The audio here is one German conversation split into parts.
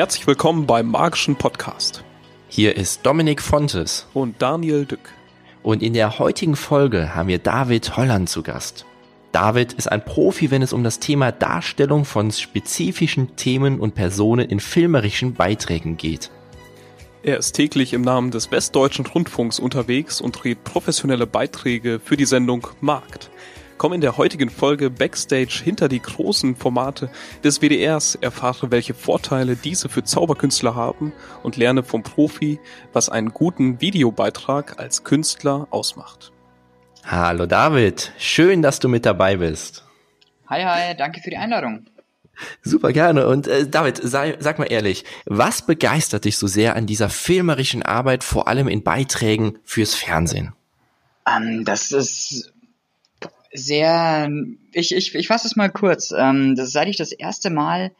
Herzlich willkommen beim Magischen Podcast. Hier ist Dominik Fontes und Daniel Dück. Und in der heutigen Folge haben wir David Holland zu Gast. David ist ein Profi, wenn es um das Thema Darstellung von spezifischen Themen und Personen in filmerischen Beiträgen geht. Er ist täglich im Namen des Westdeutschen Rundfunks unterwegs und dreht professionelle Beiträge für die Sendung Markt. Komm in der heutigen Folge Backstage hinter die großen Formate des WDRs, erfahre, welche Vorteile diese für Zauberkünstler haben und lerne vom Profi, was einen guten Videobeitrag als Künstler ausmacht. Hallo David, schön, dass du mit dabei bist. Hi, hi, danke für die Einladung. Super gerne. Und äh, David, sei, sag mal ehrlich, was begeistert dich so sehr an dieser filmerischen Arbeit, vor allem in Beiträgen fürs Fernsehen? Ähm, das ist sehr, ich, ich, ich fasse es mal kurz. Ähm, das, seit ich das erste Mal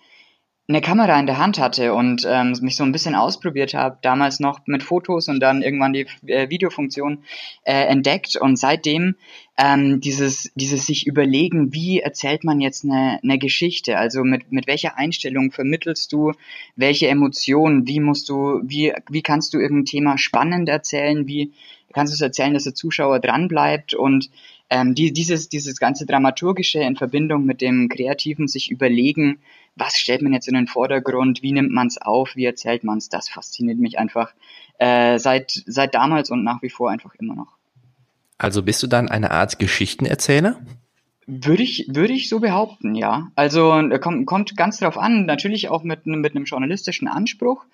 eine Kamera in der Hand hatte und ähm, mich so ein bisschen ausprobiert habe, damals noch mit Fotos und dann irgendwann die äh, Videofunktion äh, entdeckt und seitdem ähm, dieses, dieses sich überlegen, wie erzählt man jetzt eine, eine Geschichte, also mit, mit welcher Einstellung vermittelst du? Welche Emotionen, wie musst du, wie, wie kannst du irgendein Thema spannend erzählen, wie kannst du es erzählen, dass der Zuschauer dranbleibt? Und ähm, die, dieses, dieses ganze Dramaturgische in Verbindung mit dem Kreativen sich überlegen, was stellt man jetzt in den Vordergrund, wie nimmt man es auf, wie erzählt man es, das fasziniert mich einfach äh, seit, seit damals und nach wie vor einfach immer noch. Also bist du dann eine Art Geschichtenerzähler? Würde ich, würde ich so behaupten, ja. Also äh, kommt, kommt ganz drauf an, natürlich auch mit, mit einem journalistischen Anspruch.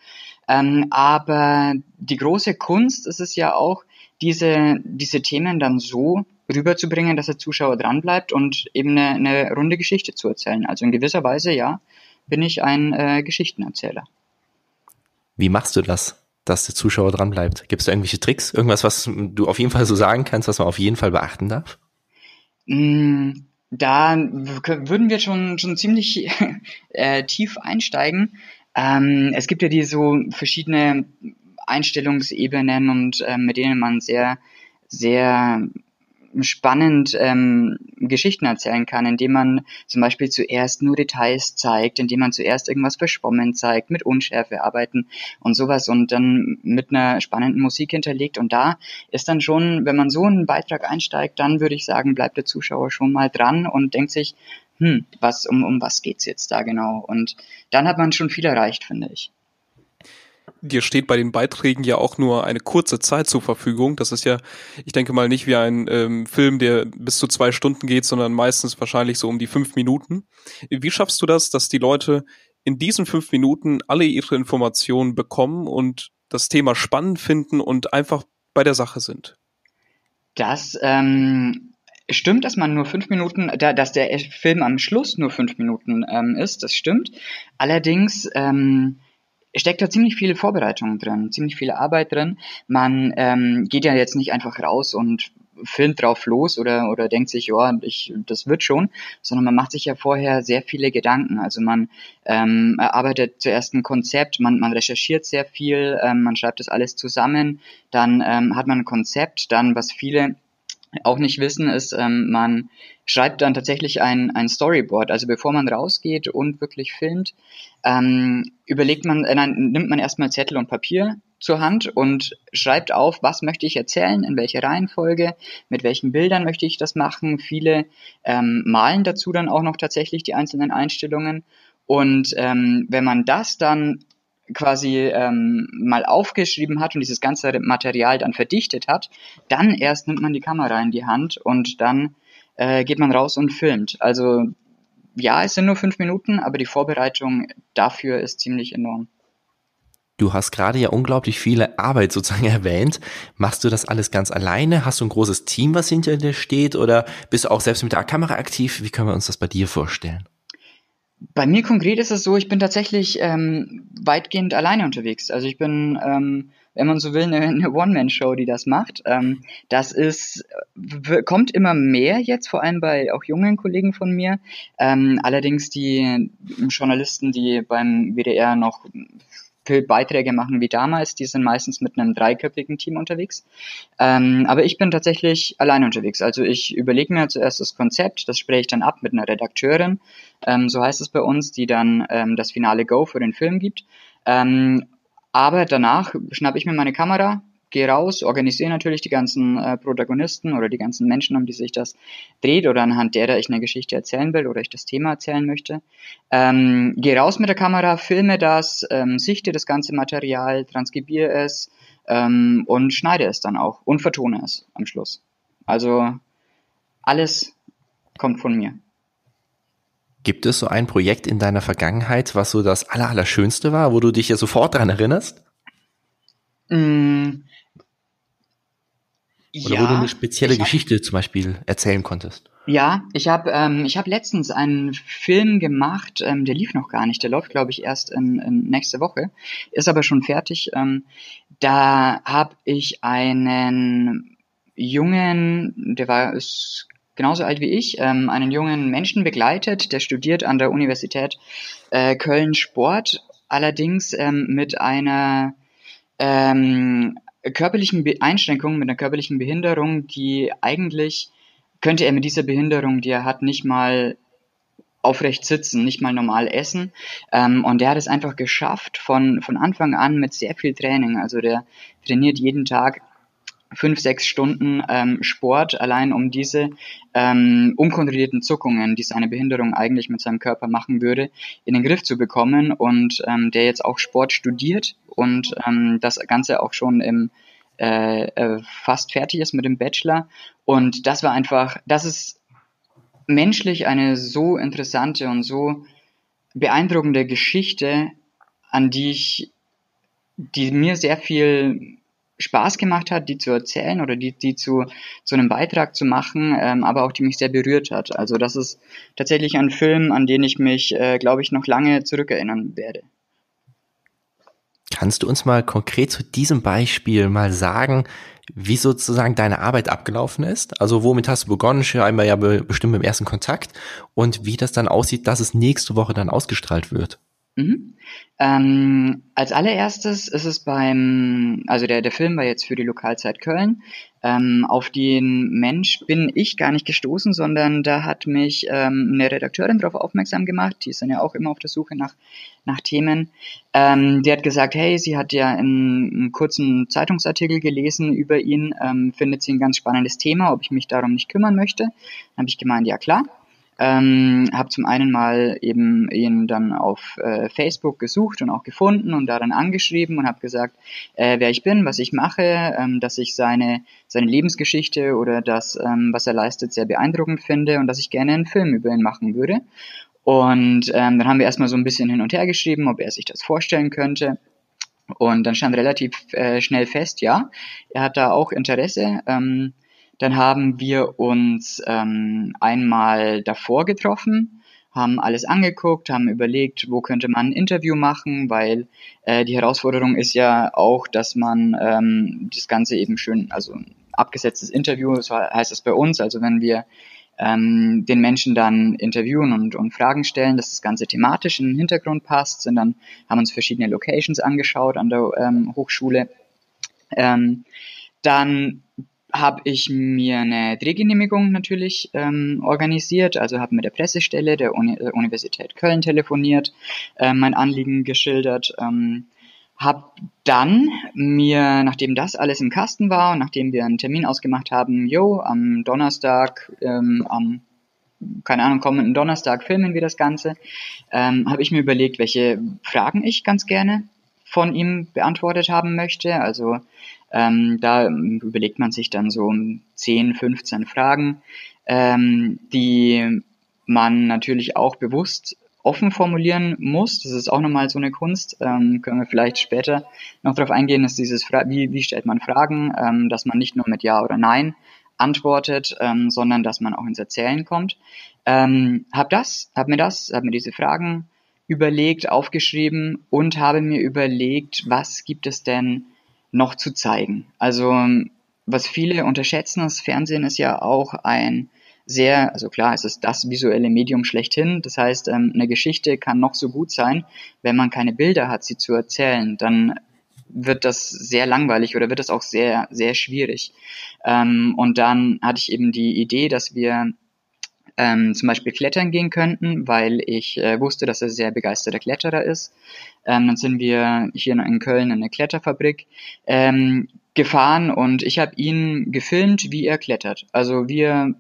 Ähm, aber die große Kunst ist es ja auch, diese, diese Themen dann so rüberzubringen, dass der Zuschauer dranbleibt und eben eine, eine runde Geschichte zu erzählen. Also in gewisser Weise, ja, bin ich ein äh, Geschichtenerzähler. Wie machst du das, dass der Zuschauer dranbleibt? Gibt es da irgendwelche Tricks? Irgendwas, was du auf jeden Fall so sagen kannst, was man auf jeden Fall beachten darf? Mm, da würden wir schon, schon ziemlich äh, tief einsteigen. Ähm, es gibt ja die so verschiedene Einstellungsebenen und äh, mit denen man sehr, sehr spannend ähm, Geschichten erzählen kann, indem man zum Beispiel zuerst nur Details zeigt, indem man zuerst irgendwas verschwommen zeigt, mit Unschärfe arbeiten und sowas und dann mit einer spannenden Musik hinterlegt. Und da ist dann schon, wenn man so einen Beitrag einsteigt, dann würde ich sagen, bleibt der Zuschauer schon mal dran und denkt sich, hm, was, um, um was geht's jetzt da genau? Und dann hat man schon viel erreicht, finde ich dir steht bei den Beiträgen ja auch nur eine kurze Zeit zur Verfügung. Das ist ja, ich denke mal, nicht wie ein ähm, Film, der bis zu zwei Stunden geht, sondern meistens wahrscheinlich so um die fünf Minuten. Wie schaffst du das, dass die Leute in diesen fünf Minuten alle ihre Informationen bekommen und das Thema spannend finden und einfach bei der Sache sind? Das ähm, stimmt, dass man nur fünf Minuten, da, dass der Film am Schluss nur fünf Minuten ähm, ist. Das stimmt. Allerdings ähm, steckt da ziemlich viel Vorbereitung drin, ziemlich viel Arbeit drin. Man ähm, geht ja jetzt nicht einfach raus und filmt drauf los oder, oder denkt sich, ja, ich, das wird schon, sondern man macht sich ja vorher sehr viele Gedanken. Also man ähm, erarbeitet zuerst ein Konzept, man, man recherchiert sehr viel, ähm, man schreibt das alles zusammen, dann ähm, hat man ein Konzept, dann was viele auch nicht wissen, ist, ähm, man schreibt dann tatsächlich ein, ein Storyboard. Also bevor man rausgeht und wirklich filmt, ähm, überlegt man, äh, nein, nimmt man erstmal Zettel und Papier zur Hand und schreibt auf, was möchte ich erzählen, in welcher Reihenfolge, mit welchen Bildern möchte ich das machen. Viele ähm, malen dazu dann auch noch tatsächlich die einzelnen Einstellungen. Und ähm, wenn man das dann quasi ähm, mal aufgeschrieben hat und dieses ganze Material dann verdichtet hat, dann erst nimmt man die Kamera in die Hand und dann äh, geht man raus und filmt. Also ja, es sind nur fünf Minuten, aber die Vorbereitung dafür ist ziemlich enorm. Du hast gerade ja unglaublich viele Arbeit sozusagen erwähnt. Machst du das alles ganz alleine? Hast du ein großes Team, was hinter dir steht? Oder bist du auch selbst mit der Kamera aktiv? Wie können wir uns das bei dir vorstellen? Bei mir konkret ist es so, ich bin tatsächlich ähm, weitgehend alleine unterwegs. Also ich bin, ähm, wenn man so will, eine, eine One-Man-Show, die das macht. Ähm, das ist, kommt immer mehr jetzt, vor allem bei auch jungen Kollegen von mir. Ähm, allerdings die Journalisten, die beim WDR noch Beiträge machen wie damals. Die sind meistens mit einem dreiköpfigen Team unterwegs. Ähm, aber ich bin tatsächlich allein unterwegs. Also ich überlege mir zuerst das Konzept, das spreche ich dann ab mit einer Redakteurin, ähm, so heißt es bei uns, die dann ähm, das finale Go für den Film gibt. Ähm, aber danach schnappe ich mir meine Kamera, gehe raus, organisiere natürlich die ganzen äh, Protagonisten oder die ganzen Menschen, um die sich das dreht oder anhand derer ich eine Geschichte erzählen will oder ich das Thema erzählen möchte. Ähm, gehe raus mit der Kamera, filme das, ähm, sichte das ganze Material, transkribiere es ähm, und schneide es dann auch und vertone es am Schluss. Also alles kommt von mir. Gibt es so ein Projekt in deiner Vergangenheit, was so das Allerallerschönste war, wo du dich ja sofort daran erinnerst? Mm, Oder ja, wo du eine spezielle hab, Geschichte zum Beispiel erzählen konntest? Ja, ich habe ähm, ich hab letztens einen Film gemacht, ähm, der lief noch gar nicht, der läuft, glaube ich, erst in, in nächste Woche, ist aber schon fertig. Ähm, da habe ich einen jungen, der war ist genauso alt wie ich, ähm, einen jungen Menschen begleitet, der studiert an der Universität äh, Köln Sport, allerdings ähm, mit einer ähm, körperlichen Be Einschränkung, mit einer körperlichen Behinderung, die eigentlich könnte er mit dieser Behinderung, die er hat, nicht mal aufrecht sitzen, nicht mal normal essen. Ähm, und der hat es einfach geschafft von, von Anfang an mit sehr viel Training. Also der trainiert jeden Tag fünf, sechs Stunden ähm, Sport, allein um diese ähm, unkontrollierten Zuckungen, die seine Behinderung eigentlich mit seinem Körper machen würde, in den Griff zu bekommen und ähm, der jetzt auch Sport studiert und ähm, das Ganze auch schon im äh, äh, fast fertig ist mit dem Bachelor und das war einfach, das ist menschlich eine so interessante und so beeindruckende Geschichte, an die ich, die mir sehr viel Spaß gemacht hat, die zu erzählen oder die, die zu, zu einem Beitrag zu machen, ähm, aber auch die mich sehr berührt hat. Also das ist tatsächlich ein Film, an den ich mich, äh, glaube ich, noch lange zurückerinnern werde. Kannst du uns mal konkret zu diesem Beispiel mal sagen, wie sozusagen deine Arbeit abgelaufen ist? Also womit hast du begonnen? Scheinbar ja bestimmt im ersten Kontakt und wie das dann aussieht, dass es nächste Woche dann ausgestrahlt wird. Mhm. Ähm, als allererstes ist es beim, also der, der Film war jetzt für die Lokalzeit Köln. Ähm, auf den Mensch bin ich gar nicht gestoßen, sondern da hat mich ähm, eine Redakteurin darauf aufmerksam gemacht. Die ist dann ja auch immer auf der Suche nach, nach Themen. Ähm, die hat gesagt, hey, sie hat ja einen, kurzen Zeitungsartikel gelesen über ihn, ähm, findet sie ein ganz spannendes Thema, ob ich mich darum nicht kümmern möchte. Dann habe ich gemeint, ja klar. Ähm, habe zum einen mal eben ihn dann auf äh, Facebook gesucht und auch gefunden und da dann angeschrieben und habe gesagt, äh, wer ich bin, was ich mache, ähm, dass ich seine seine Lebensgeschichte oder das, ähm, was er leistet, sehr beeindruckend finde und dass ich gerne einen Film über ihn machen würde. Und ähm, dann haben wir erstmal so ein bisschen hin und her geschrieben, ob er sich das vorstellen könnte. Und dann stand relativ äh, schnell fest, ja, er hat da auch Interesse. Ähm, dann haben wir uns ähm, einmal davor getroffen, haben alles angeguckt, haben überlegt, wo könnte man ein Interview machen, weil äh, die Herausforderung ist ja auch, dass man ähm, das Ganze eben schön, also abgesetztes Interview, so heißt es bei uns, also wenn wir ähm, den Menschen dann interviewen und, und Fragen stellen, dass das Ganze thematisch in den Hintergrund passt, sind dann haben uns verschiedene Locations angeschaut an der ähm, Hochschule. Ähm, dann habe ich mir eine Drehgenehmigung natürlich ähm, organisiert, also habe mit der Pressestelle der Uni äh, Universität Köln telefoniert, äh, mein Anliegen geschildert, ähm, habe dann mir, nachdem das alles im Kasten war und nachdem wir einen Termin ausgemacht haben, jo, am Donnerstag, ähm, am keine Ahnung, kommenden Donnerstag filmen wir das Ganze, ähm, habe ich mir überlegt, welche Fragen ich ganz gerne von ihm beantwortet haben möchte. Also ähm, da überlegt man sich dann so 10, 15 Fragen, ähm, die man natürlich auch bewusst offen formulieren muss. Das ist auch nochmal so eine Kunst. Ähm, können wir vielleicht später noch darauf eingehen, dass dieses Fra wie, wie stellt man Fragen, ähm, dass man nicht nur mit Ja oder Nein antwortet, ähm, sondern dass man auch ins Erzählen kommt. Ähm, hab das, hab mir das, hab mir diese Fragen überlegt, aufgeschrieben und habe mir überlegt, was gibt es denn noch zu zeigen. Also was viele unterschätzen, das Fernsehen ist ja auch ein sehr, also klar, es ist das visuelle Medium schlechthin. Das heißt, ähm, eine Geschichte kann noch so gut sein, wenn man keine Bilder hat, sie zu erzählen, dann wird das sehr langweilig oder wird das auch sehr, sehr schwierig. Ähm, und dann hatte ich eben die Idee, dass wir ähm, zum Beispiel klettern gehen könnten, weil ich äh, wusste, dass er sehr begeisterter Kletterer ist. Ähm, dann sind wir hier in Köln in eine Kletterfabrik ähm, gefahren und ich habe ihn gefilmt, wie er klettert. Also wie er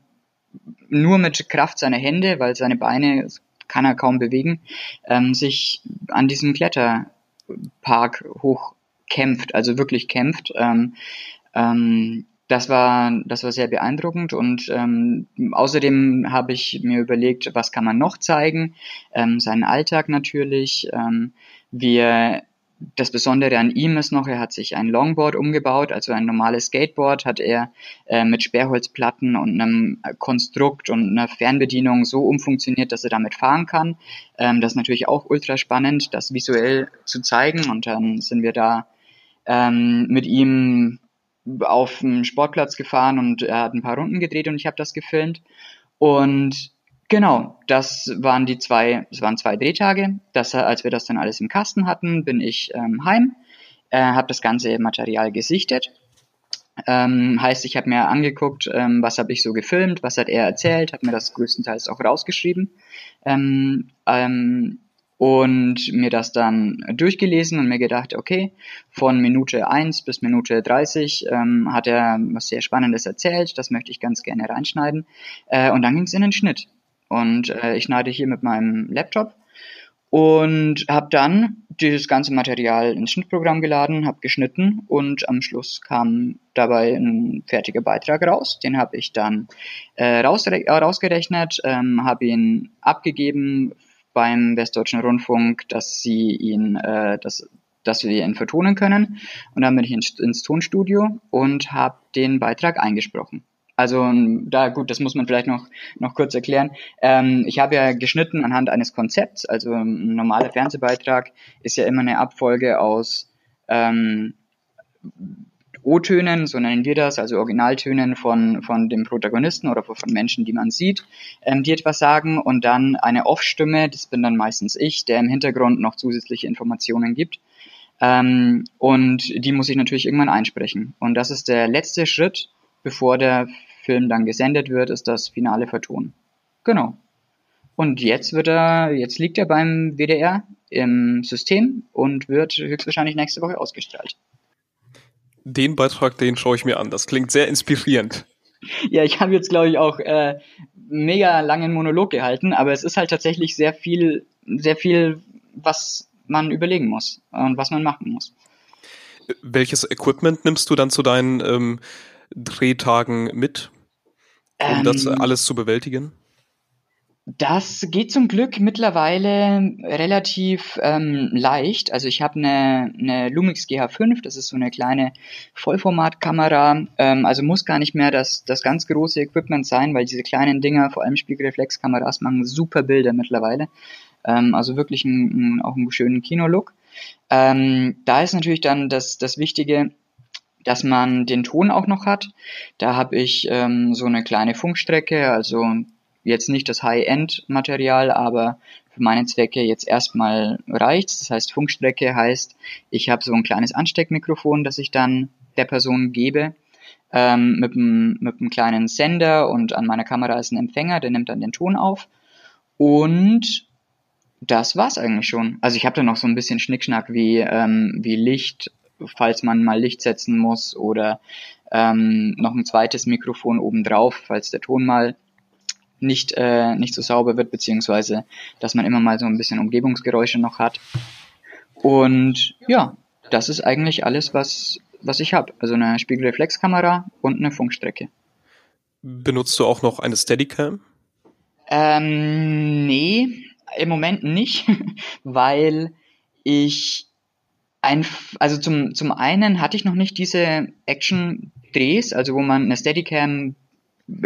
nur mit Kraft seiner Hände, weil seine Beine kann er kaum bewegen, ähm, sich an diesem Kletterpark hochkämpft, also wirklich kämpft. Ähm, ähm, das war, das war sehr beeindruckend und ähm, außerdem habe ich mir überlegt, was kann man noch zeigen? Ähm, seinen Alltag natürlich. Ähm, wir das Besondere an ihm ist noch, er hat sich ein Longboard umgebaut, also ein normales Skateboard hat er äh, mit Sperrholzplatten und einem Konstrukt und einer Fernbedienung so umfunktioniert, dass er damit fahren kann. Ähm, das ist natürlich auch ultra spannend, das visuell zu zeigen und dann sind wir da ähm, mit ihm auf den Sportplatz gefahren und er hat ein paar Runden gedreht und ich habe das gefilmt und Genau, das waren die zwei, das waren zwei Drehtage. Das, als wir das dann alles im Kasten hatten, bin ich ähm, heim, äh, habe das ganze Material gesichtet. Ähm, heißt, ich habe mir angeguckt, ähm, was habe ich so gefilmt, was hat er erzählt, habe mir das größtenteils auch rausgeschrieben ähm, ähm, und mir das dann durchgelesen und mir gedacht, okay, von Minute 1 bis Minute 30 ähm, hat er was sehr Spannendes erzählt, das möchte ich ganz gerne reinschneiden. Äh, und dann ging es in den Schnitt. Und äh, ich schneide hier mit meinem Laptop und habe dann dieses ganze Material ins Schnittprogramm geladen, habe geschnitten und am Schluss kam dabei ein fertiger Beitrag raus. Den habe ich dann äh, rausre rausgerechnet, ähm, habe ihn abgegeben beim Westdeutschen Rundfunk, dass sie ihn, äh, dass, dass wir ihn vertonen können. Und dann bin ich ins, ins Tonstudio und habe den Beitrag eingesprochen. Also da gut, das muss man vielleicht noch noch kurz erklären. Ähm, ich habe ja geschnitten anhand eines Konzepts. Also ein normaler Fernsehbeitrag ist ja immer eine Abfolge aus ähm, O-Tönen, so nennen wir das, also Originaltönen von von dem Protagonisten oder von Menschen, die man sieht, ähm, die etwas sagen und dann eine Off-Stimme, das bin dann meistens ich, der im Hintergrund noch zusätzliche Informationen gibt. Ähm, und die muss ich natürlich irgendwann einsprechen. Und das ist der letzte Schritt, bevor der Film dann gesendet wird, ist das finale Vertonen. Genau. Und jetzt wird er, jetzt liegt er beim WDR im System und wird höchstwahrscheinlich nächste Woche ausgestrahlt. Den Beitrag, den schaue ich mir an. Das klingt sehr inspirierend. Ja, ich habe jetzt, glaube ich, auch äh, mega langen Monolog gehalten, aber es ist halt tatsächlich sehr viel, sehr viel, was man überlegen muss und was man machen muss. Welches Equipment nimmst du dann zu deinen ähm, Drehtagen mit? Um ähm, das alles zu bewältigen? Das geht zum Glück mittlerweile relativ ähm, leicht. Also ich habe eine, eine Lumix GH5, das ist so eine kleine Vollformatkamera. Ähm, also muss gar nicht mehr das, das ganz große Equipment sein, weil diese kleinen Dinger, vor allem Spiegelreflexkameras, machen super Bilder mittlerweile. Ähm, also wirklich ein, ein, auch einen schönen Kinolook. Ähm, da ist natürlich dann das, das Wichtige, dass man den Ton auch noch hat. Da habe ich ähm, so eine kleine Funkstrecke, also jetzt nicht das High-End-Material, aber für meine Zwecke jetzt erstmal reicht. Das heißt, Funkstrecke heißt, ich habe so ein kleines Ansteckmikrofon, das ich dann der Person gebe, ähm, mit, einem, mit einem kleinen Sender und an meiner Kamera ist ein Empfänger, der nimmt dann den Ton auf. Und das war's eigentlich schon. Also ich habe da noch so ein bisschen Schnickschnack wie, ähm, wie Licht falls man mal Licht setzen muss oder ähm, noch ein zweites Mikrofon obendrauf, falls der Ton mal nicht, äh, nicht so sauber wird, beziehungsweise dass man immer mal so ein bisschen Umgebungsgeräusche noch hat. Und ja, das ist eigentlich alles, was, was ich habe. Also eine Spiegelreflexkamera und eine Funkstrecke. Benutzt du auch noch eine Steadicam? Ähm, nee, im Moment nicht, weil ich ein, also zum, zum einen hatte ich noch nicht diese Action-Drehs, also wo man eine Steadicam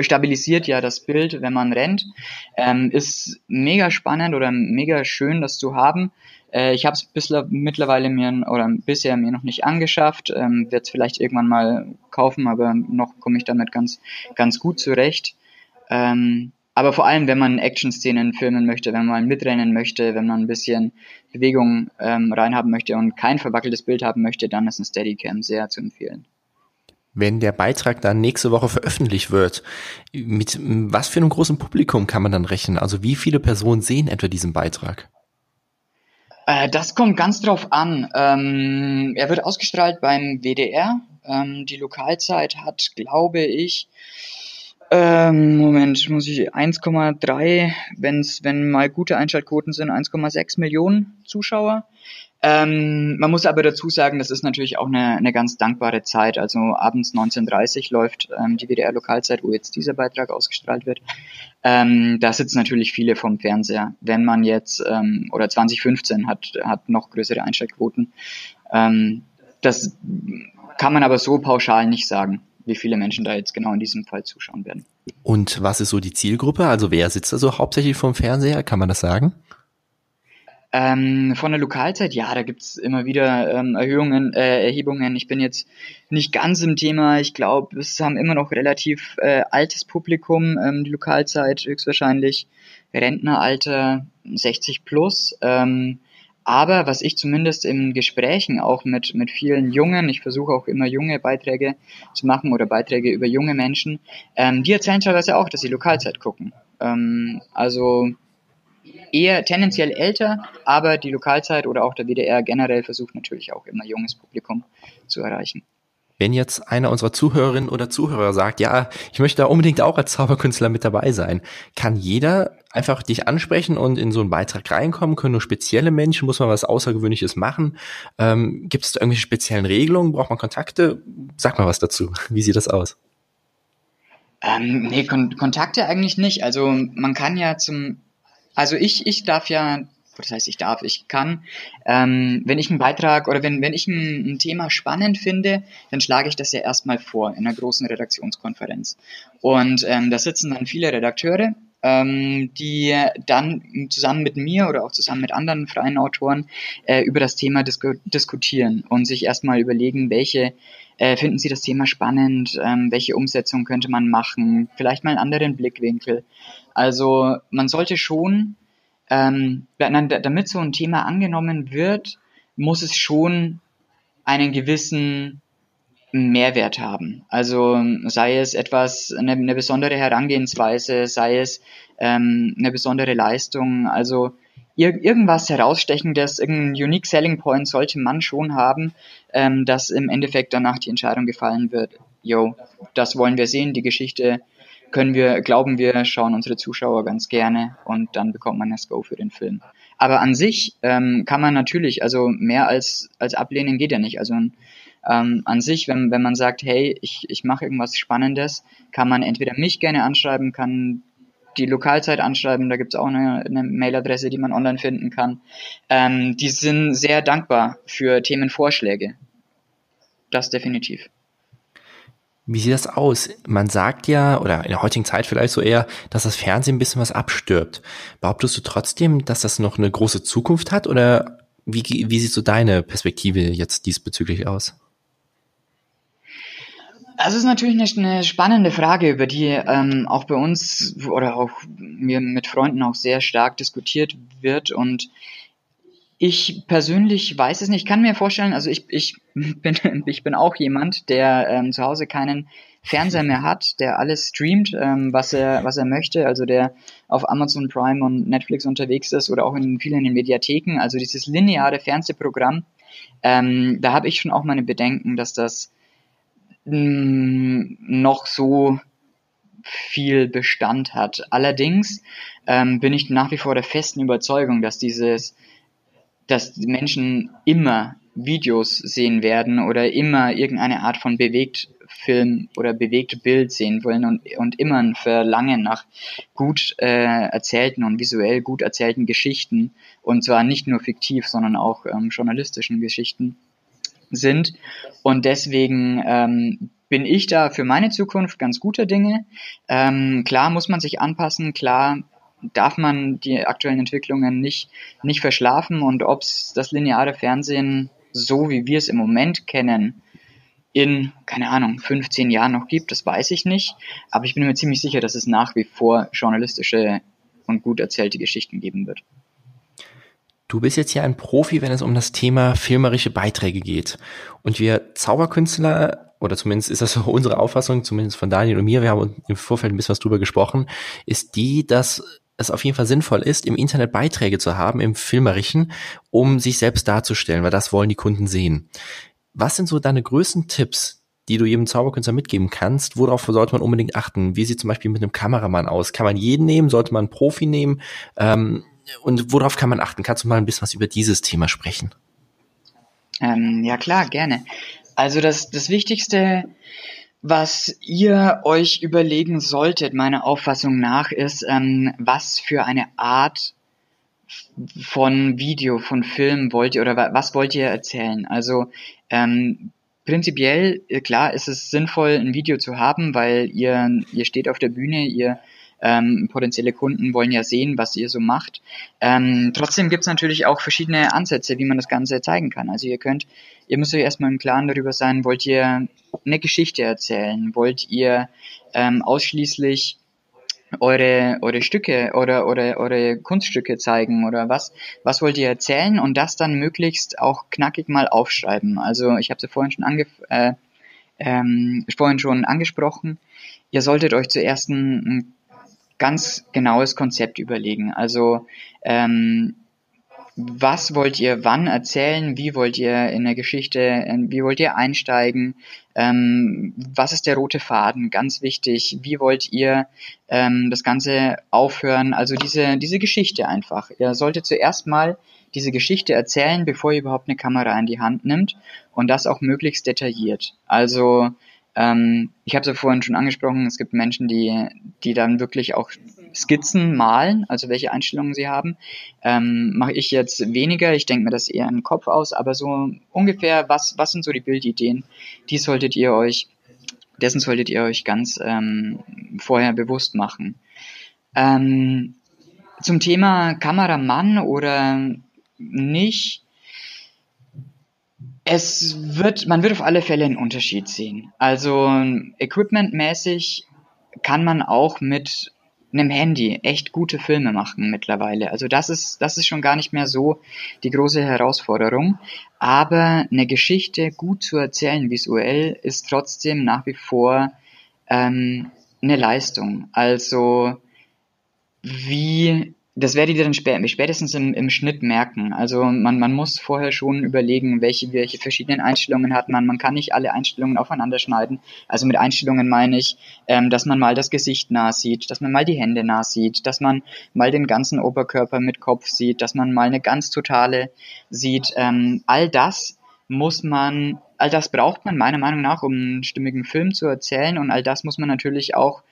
stabilisiert ja das Bild, wenn man rennt. Ähm, ist mega spannend oder mega schön, das zu haben. Äh, ich habe es mittlerweile mir oder bisher mir noch nicht angeschafft, ähm, werde es vielleicht irgendwann mal kaufen, aber noch komme ich damit ganz ganz gut zurecht. Ähm, aber vor allem, wenn man Action-Szenen filmen möchte, wenn man mitrennen möchte, wenn man ein bisschen Bewegung ähm, reinhaben möchte und kein verwackeltes Bild haben möchte, dann ist ein Steadicam sehr zu empfehlen. Wenn der Beitrag dann nächste Woche veröffentlicht wird, mit was für einem großen Publikum kann man dann rechnen? Also wie viele Personen sehen etwa diesen Beitrag? Äh, das kommt ganz drauf an. Ähm, er wird ausgestrahlt beim WDR. Ähm, die Lokalzeit hat, glaube ich, ähm, Moment, muss ich 1,3, wenn's, wenn mal gute Einschaltquoten sind, 1,6 Millionen Zuschauer. Ähm, man muss aber dazu sagen, das ist natürlich auch eine, eine ganz dankbare Zeit. Also abends 19.30 läuft ähm, die WDR-Lokalzeit, wo jetzt dieser Beitrag ausgestrahlt wird. Ähm, da sitzen natürlich viele vom Fernseher. Wenn man jetzt, ähm, oder 2015 hat, hat noch größere Einschaltquoten. Ähm, das kann man aber so pauschal nicht sagen, wie viele Menschen da jetzt genau in diesem Fall zuschauen werden. Und was ist so die Zielgruppe? Also wer sitzt da so hauptsächlich vom Fernseher? Kann man das sagen? Ähm, von der Lokalzeit, ja, da gibt's immer wieder ähm, Erhöhungen, äh, Erhebungen. Ich bin jetzt nicht ganz im Thema. Ich glaube, es haben immer noch relativ äh, altes Publikum, ähm, die Lokalzeit höchstwahrscheinlich Rentneralter 60 plus. Ähm, aber was ich zumindest in Gesprächen auch mit, mit vielen Jungen, ich versuche auch immer junge Beiträge zu machen oder Beiträge über junge Menschen, ähm, die erzählen teilweise auch, dass sie Lokalzeit gucken. Ähm, also eher tendenziell älter, aber die Lokalzeit oder auch der WDR generell versucht natürlich auch immer junges Publikum zu erreichen. Wenn jetzt einer unserer Zuhörerinnen oder Zuhörer sagt, ja, ich möchte da unbedingt auch als Zauberkünstler mit dabei sein, kann jeder einfach dich ansprechen und in so einen Beitrag reinkommen? Können nur spezielle Menschen? Muss man was Außergewöhnliches machen? Ähm, Gibt es irgendwelche speziellen Regelungen? Braucht man Kontakte? Sag mal was dazu. Wie sieht das aus? Ähm, nee, Kon Kontakte eigentlich nicht. Also man kann ja zum also ich, ich darf ja, das heißt ich darf, ich kann, ähm, wenn ich einen Beitrag oder wenn, wenn ich ein, ein Thema spannend finde, dann schlage ich das ja erstmal vor in einer großen Redaktionskonferenz. Und ähm, da sitzen dann viele Redakteure ähm, die dann zusammen mit mir oder auch zusammen mit anderen freien Autoren äh, über das Thema disku diskutieren und sich erstmal überlegen, welche äh, finden Sie das Thema spannend, ähm, welche Umsetzung könnte man machen, vielleicht mal einen anderen Blickwinkel. Also man sollte schon, ähm, damit so ein Thema angenommen wird, muss es schon einen gewissen Mehrwert haben. Also sei es etwas, eine, eine besondere Herangehensweise, sei es ähm, eine besondere Leistung, also ir irgendwas herausstechendes, irgendein Unique Selling Point sollte man schon haben, ähm, dass im Endeffekt danach die Entscheidung gefallen wird, yo, das wollen wir sehen, die Geschichte können wir, glauben wir, schauen unsere Zuschauer ganz gerne und dann bekommt man das Go für den Film. Aber an sich ähm, kann man natürlich, also mehr als, als ablehnen geht ja nicht. Also ähm, an sich, wenn, wenn man sagt, hey, ich, ich mache irgendwas Spannendes, kann man entweder mich gerne anschreiben, kann die Lokalzeit anschreiben, da gibt's auch eine, eine Mailadresse, die man online finden kann. Ähm, die sind sehr dankbar für Themenvorschläge. Das definitiv. Wie sieht das aus? Man sagt ja, oder in der heutigen Zeit vielleicht so eher, dass das Fernsehen ein bisschen was abstirbt. Behauptest du trotzdem, dass das noch eine große Zukunft hat oder wie, wie sieht so deine Perspektive jetzt diesbezüglich aus? Das ist natürlich eine, eine spannende Frage, über die ähm, auch bei uns oder auch mir mit Freunden auch sehr stark diskutiert wird. Und ich persönlich weiß es nicht. Ich kann mir vorstellen, also ich, ich, bin, ich bin auch jemand, der ähm, zu Hause keinen Fernseher mehr hat, der alles streamt, ähm, was er was er möchte, also der auf Amazon Prime und Netflix unterwegs ist oder auch in vielen in Mediatheken, also dieses lineare Fernsehprogramm. Ähm, da habe ich schon auch meine Bedenken, dass das noch so viel Bestand hat. Allerdings ähm, bin ich nach wie vor der festen Überzeugung, dass dieses, dass Menschen immer Videos sehen werden oder immer irgendeine Art von Bewegtfilm oder bewegt Bild sehen wollen und, und immer ein Verlangen nach gut äh, erzählten und visuell gut erzählten Geschichten und zwar nicht nur fiktiv, sondern auch ähm, journalistischen Geschichten sind. Und deswegen ähm, bin ich da für meine Zukunft ganz guter Dinge. Ähm, klar muss man sich anpassen, klar darf man die aktuellen Entwicklungen nicht, nicht verschlafen und ob es das lineare Fernsehen so wie wir es im Moment kennen, in, keine Ahnung, 15 Jahren noch gibt, das weiß ich nicht. Aber ich bin mir ziemlich sicher, dass es nach wie vor journalistische und gut erzählte Geschichten geben wird. Du bist jetzt ja ein Profi, wenn es um das Thema filmerische Beiträge geht. Und wir Zauberkünstler, oder zumindest ist das so unsere Auffassung, zumindest von Daniel und mir, wir haben im Vorfeld ein bisschen was drüber gesprochen, ist die, dass es auf jeden Fall sinnvoll ist, im Internet Beiträge zu haben, im Filmerischen, um sich selbst darzustellen, weil das wollen die Kunden sehen. Was sind so deine größten Tipps, die du jedem Zauberkünstler mitgeben kannst? Worauf sollte man unbedingt achten? Wie sieht zum Beispiel mit einem Kameramann aus? Kann man jeden nehmen? Sollte man einen Profi nehmen? Ähm, und worauf kann man achten? Kannst du mal ein bisschen was über dieses Thema sprechen? Ähm, ja klar, gerne. Also das, das Wichtigste, was ihr euch überlegen solltet, meiner Auffassung nach, ist, ähm, was für eine Art von Video, von Film wollt ihr oder was wollt ihr erzählen? Also ähm, prinzipiell, äh, klar, ist es sinnvoll, ein Video zu haben, weil ihr, ihr steht auf der Bühne, ihr ähm, potenzielle Kunden wollen ja sehen, was ihr so macht. Ähm, trotzdem gibt es natürlich auch verschiedene Ansätze, wie man das Ganze zeigen kann. Also ihr könnt, ihr müsst euch erstmal im Klaren darüber sein, wollt ihr eine Geschichte erzählen? Wollt ihr ähm, ausschließlich eure, eure Stücke oder eure, eure Kunststücke zeigen oder was, was wollt ihr erzählen und das dann möglichst auch knackig mal aufschreiben. Also ich habe es vorhin schon ange äh, ähm, vorhin schon angesprochen. Ihr solltet euch zuerst ein ganz genaues Konzept überlegen. Also ähm, was wollt ihr wann erzählen, wie wollt ihr in der Geschichte, wie wollt ihr einsteigen, ähm, was ist der rote Faden, ganz wichtig, wie wollt ihr ähm, das Ganze aufhören, also diese, diese Geschichte einfach. Ihr solltet zuerst mal diese Geschichte erzählen, bevor ihr überhaupt eine Kamera in die Hand nimmt und das auch möglichst detailliert. Also ähm, ich habe es ja vorhin schon angesprochen, es gibt Menschen, die, die dann wirklich auch Skizzen malen, also welche Einstellungen sie haben. Ähm, Mache ich jetzt weniger, ich denke mir das eher im Kopf aus, aber so ungefähr, was, was sind so die Bildideen, die solltet ihr euch, dessen solltet ihr euch ganz ähm, vorher bewusst machen. Ähm, zum Thema Kameramann oder nicht, es wird, man wird auf alle Fälle einen Unterschied sehen. Also equipmentmäßig kann man auch mit einem Handy echt gute Filme machen mittlerweile. Also das ist, das ist schon gar nicht mehr so die große Herausforderung. Aber eine Geschichte gut zu erzählen visuell ist trotzdem nach wie vor ähm, eine Leistung. Also wie das werdet ihr dann spätestens im, im Schnitt merken. Also man, man muss vorher schon überlegen, welche, welche verschiedenen Einstellungen hat man. Man kann nicht alle Einstellungen aufeinander schneiden. Also mit Einstellungen meine ich, ähm, dass man mal das Gesicht nah sieht, dass man mal die Hände nah sieht, dass man mal den ganzen Oberkörper mit Kopf sieht, dass man mal eine ganz totale sieht. Ähm, all das muss man, all das braucht man meiner Meinung nach, um einen stimmigen Film zu erzählen und all das muss man natürlich auch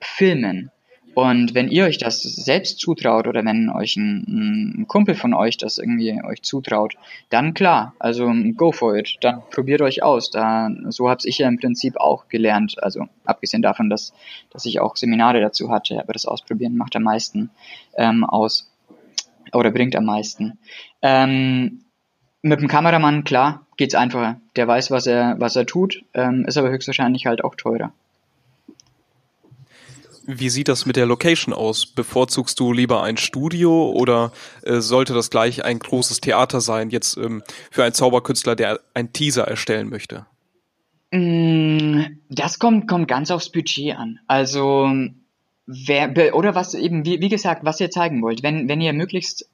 filmen. Und wenn ihr euch das selbst zutraut oder wenn euch ein, ein, Kumpel von euch das irgendwie euch zutraut, dann klar, also go for it, dann probiert euch aus. Da, so habe ich ja im Prinzip auch gelernt. Also abgesehen davon, dass, dass ich auch Seminare dazu hatte, aber das Ausprobieren macht am meisten ähm, aus oder bringt am meisten. Ähm, mit dem Kameramann, klar, geht's einfacher. Der weiß, was er, was er tut, ähm, ist aber höchstwahrscheinlich halt auch teurer. Wie sieht das mit der Location aus? Bevorzugst du lieber ein Studio oder äh, sollte das gleich ein großes Theater sein, jetzt ähm, für einen Zauberkünstler, der einen Teaser erstellen möchte? Mm, das kommt, kommt ganz aufs Budget an. Also, wer, oder was eben, wie, wie gesagt, was ihr zeigen wollt. Wenn, wenn ihr möglichst,